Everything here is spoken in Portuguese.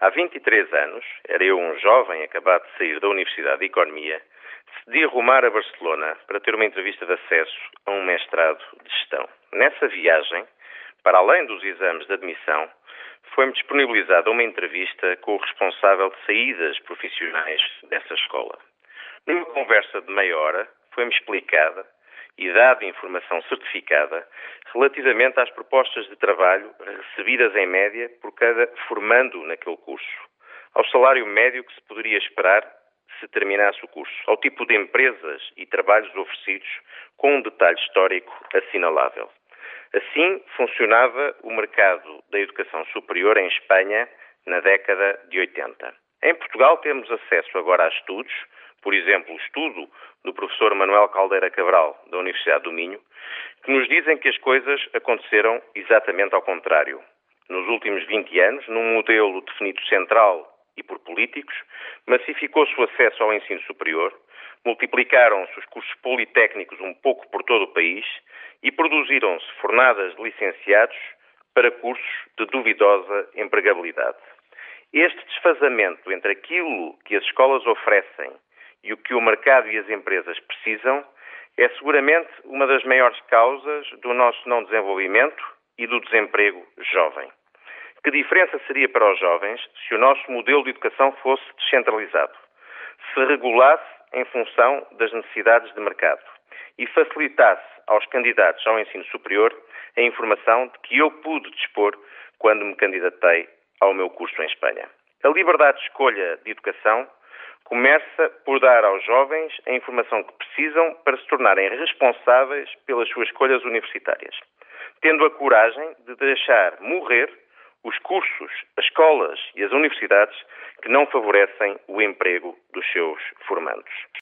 Há 23 anos, era eu um jovem acabado de sair da Universidade de Economia, decidi rumar a Barcelona para ter uma entrevista de acesso a um mestrado de gestão. Nessa viagem, para além dos exames de admissão, foi-me disponibilizada uma entrevista com o responsável de saídas profissionais dessa escola. Numa conversa de meia hora, foi-me explicada e dada informação certificada relativamente às propostas de trabalho recebidas em média por cada formando naquele curso, ao salário médio que se poderia esperar se terminasse o curso, ao tipo de empresas e trabalhos oferecidos, com um detalhe histórico assinalável. Assim funcionava o mercado da educação superior em Espanha na década de 80. Em Portugal temos acesso agora a estudos, por exemplo, o estudo do professor Manuel Caldeira Cabral, da Universidade do Minho, que nos dizem que as coisas aconteceram exatamente ao contrário. Nos últimos 20 anos, num modelo definido central e por políticos, massificou-se o acesso ao ensino superior, multiplicaram-se os cursos politécnicos um pouco por todo o país e produziram-se fornadas de licenciados para cursos de duvidosa empregabilidade. Este desfazamento entre aquilo que as escolas oferecem e o que o mercado e as empresas precisam é seguramente uma das maiores causas do nosso não desenvolvimento e do desemprego jovem. Que diferença seria para os jovens se o nosso modelo de educação fosse descentralizado, se regulasse em função das necessidades de mercado e facilitasse aos candidatos ao ensino superior a informação de que eu pude dispor quando me candidatei ao meu curso em Espanha. A liberdade de escolha de educação começa por dar aos jovens a informação que precisam para se tornarem responsáveis pelas suas escolhas universitárias, tendo a coragem de deixar morrer os cursos, as escolas e as universidades que não favorecem o emprego dos seus formandos.